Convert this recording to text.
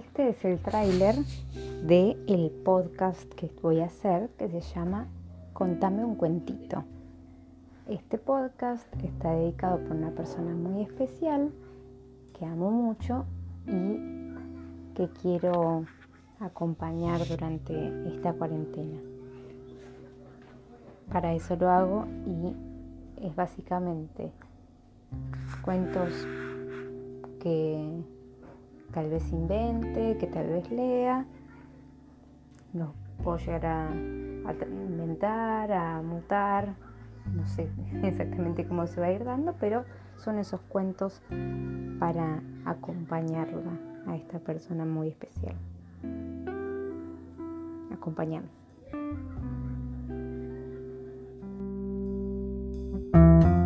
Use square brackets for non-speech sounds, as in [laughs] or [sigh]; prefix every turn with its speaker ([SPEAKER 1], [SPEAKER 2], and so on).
[SPEAKER 1] Este es el tráiler de el podcast que voy a hacer que se llama Contame un cuentito. Este podcast está dedicado por una persona muy especial que amo mucho y que quiero acompañar durante esta cuarentena. Para eso lo hago y es básicamente cuentos que tal vez invente, que tal vez lea. Los puedo llegar a, inventar, a mutar. No sé [laughs] exactamente cómo se va a ir dando, pero son esos cuentos para acompañarla a esta persona muy especial. Acompañar. thank you